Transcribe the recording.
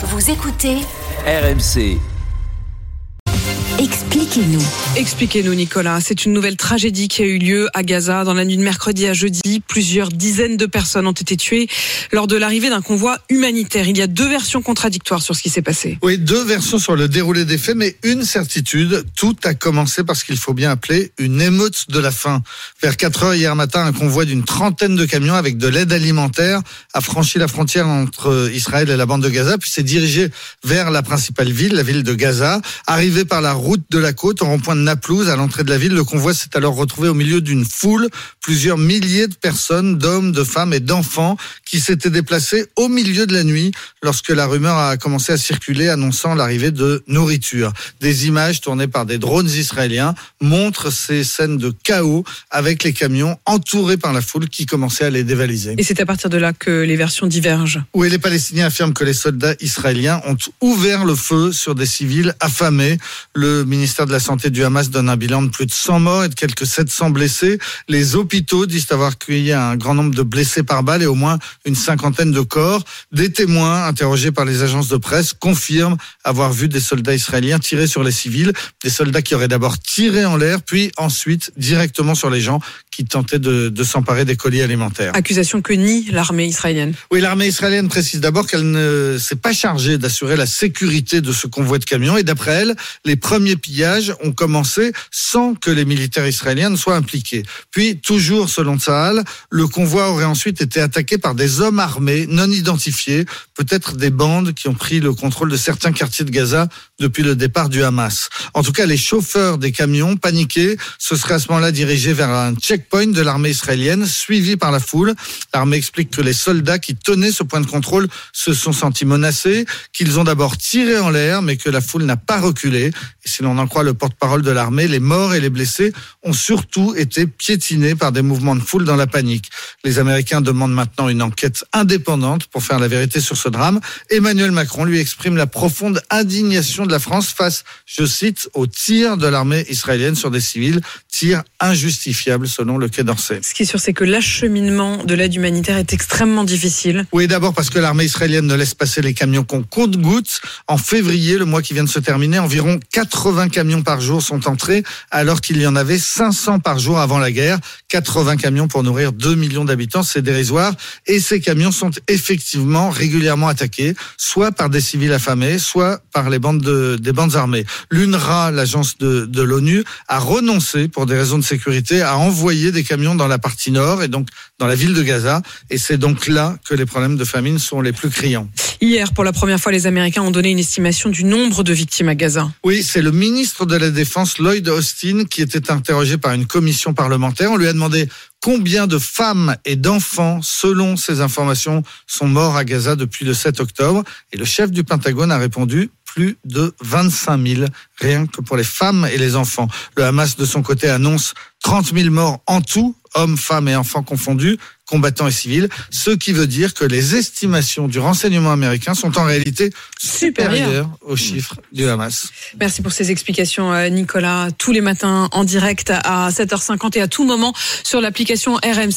Vous écoutez RMC. Expliquez-nous. Expliquez-nous, Nicolas. C'est une nouvelle tragédie qui a eu lieu à Gaza dans la nuit de mercredi à jeudi. Plusieurs dizaines de personnes ont été tuées lors de l'arrivée d'un convoi humanitaire. Il y a deux versions contradictoires sur ce qui s'est passé. Oui, deux versions sur le déroulé des faits, mais une certitude. Tout a commencé parce qu'il faut bien appeler une émeute de la faim. Vers 4 heures hier matin, un convoi d'une trentaine de camions avec de l'aide alimentaire a franchi la frontière entre Israël et la bande de Gaza, puis s'est dirigé vers la principale ville, la ville de Gaza. Arrivé par la route de la côte, au rond-point de Naplouse, à l'entrée de la ville, le convoi s'est alors retrouvé au milieu d'une foule, plusieurs milliers de personnes, d'hommes, de femmes et d'enfants, qui s'étaient déplacés au milieu de la nuit lorsque la rumeur a commencé à circuler annonçant l'arrivée de nourriture. Des images tournées par des drones israéliens montrent ces scènes de chaos avec les camions entourés par la foule qui commençait à les dévaliser. Et c'est à partir de là que les versions divergent. Oui, les Palestiniens affirment que les soldats israéliens ont ouvert le feu sur des civils affamés. Le ministère de la Santé du Hamas donne un bilan de plus de 100 morts et de quelques 700 blessés. Les hôpitaux disent avoir accueilli un grand nombre de blessés par balle et au moins une cinquantaine de corps. Des témoins interrogés par les agences de presse confirment avoir vu des soldats israéliens tirer sur les civils, des soldats qui auraient d'abord tiré en l'air, puis ensuite directement sur les gens qui tentaient de, de s'emparer des colis alimentaires. Accusation que nie l'armée israélienne. Oui, l'armée israélienne précise d'abord qu'elle ne s'est pas chargée d'assurer la sécurité de ce convoi de camions et d'après elle, les premiers pillages ont commencé sans que les militaires israéliens ne soient impliqués. Puis, toujours selon Tsahal, le convoi aurait ensuite été attaqué par des hommes armés non identifiés, peut-être des bandes qui ont pris le contrôle de certains quartiers de Gaza depuis le départ du Hamas. En tout cas, les chauffeurs des camions, paniqués, se seraient à ce moment-là dirigés vers un checkpoint de l'armée israélienne, suivi par la foule. L'armée explique que les soldats qui tenaient ce point de contrôle se sont sentis menacés, qu'ils ont d'abord tiré en l'air, mais que la foule n'a pas reculé. Si l'on en croit le porte-parole de l'armée, les morts et les blessés ont surtout été piétinés par des mouvements de foule dans la panique. Les Américains demandent maintenant une enquête indépendante pour faire la vérité sur ce drame. Emmanuel Macron lui exprime la profonde indignation de la France face, je cite, aux tirs de l'armée israélienne sur des civils, tirs injustifiables selon le Quai d'Orsay. Ce qui est sûr, c'est que l'acheminement de l'aide humanitaire est extrêmement difficile. Oui, d'abord parce que l'armée israélienne ne laisse passer les camions qu'on compte-gouttes. En février, le mois qui vient de se terminer, environ 80 camions par jour sont entrés, alors qu'il y en avait 500 par jour avant la guerre. 80 camions pour nourrir 2 millions d'habitants, c'est dérisoire. Et ces camions sont effectivement régulièrement attaqués, soit par des civils affamés, soit par les bandes de, des bandes armées. L'UNRWA, l'agence de, de l'ONU, a renoncé, pour des raisons de sécurité, à envoyer des camions dans la partie nord et donc dans la ville de Gaza. Et c'est donc là que les problèmes de famine sont les plus criants. Hier, pour la première fois, les Américains ont donné une estimation du nombre de victimes à Gaza. Oui, c'est le ministre de la Défense, Lloyd Austin, qui était interrogé par une commission parlementaire. On lui a demandé combien de femmes et d'enfants, selon ces informations, sont morts à Gaza depuis le 7 octobre. Et le chef du Pentagone a répondu plus de 25 000, rien que pour les femmes et les enfants. Le Hamas, de son côté, annonce 30 000 morts en tout, hommes, femmes et enfants confondus, combattants et civils, ce qui veut dire que les estimations du renseignement américain sont en réalité supérieures aux chiffres du Hamas. Merci pour ces explications, euh, Nicolas. Tous les matins en direct à 7h50 et à tout moment sur l'application RMC.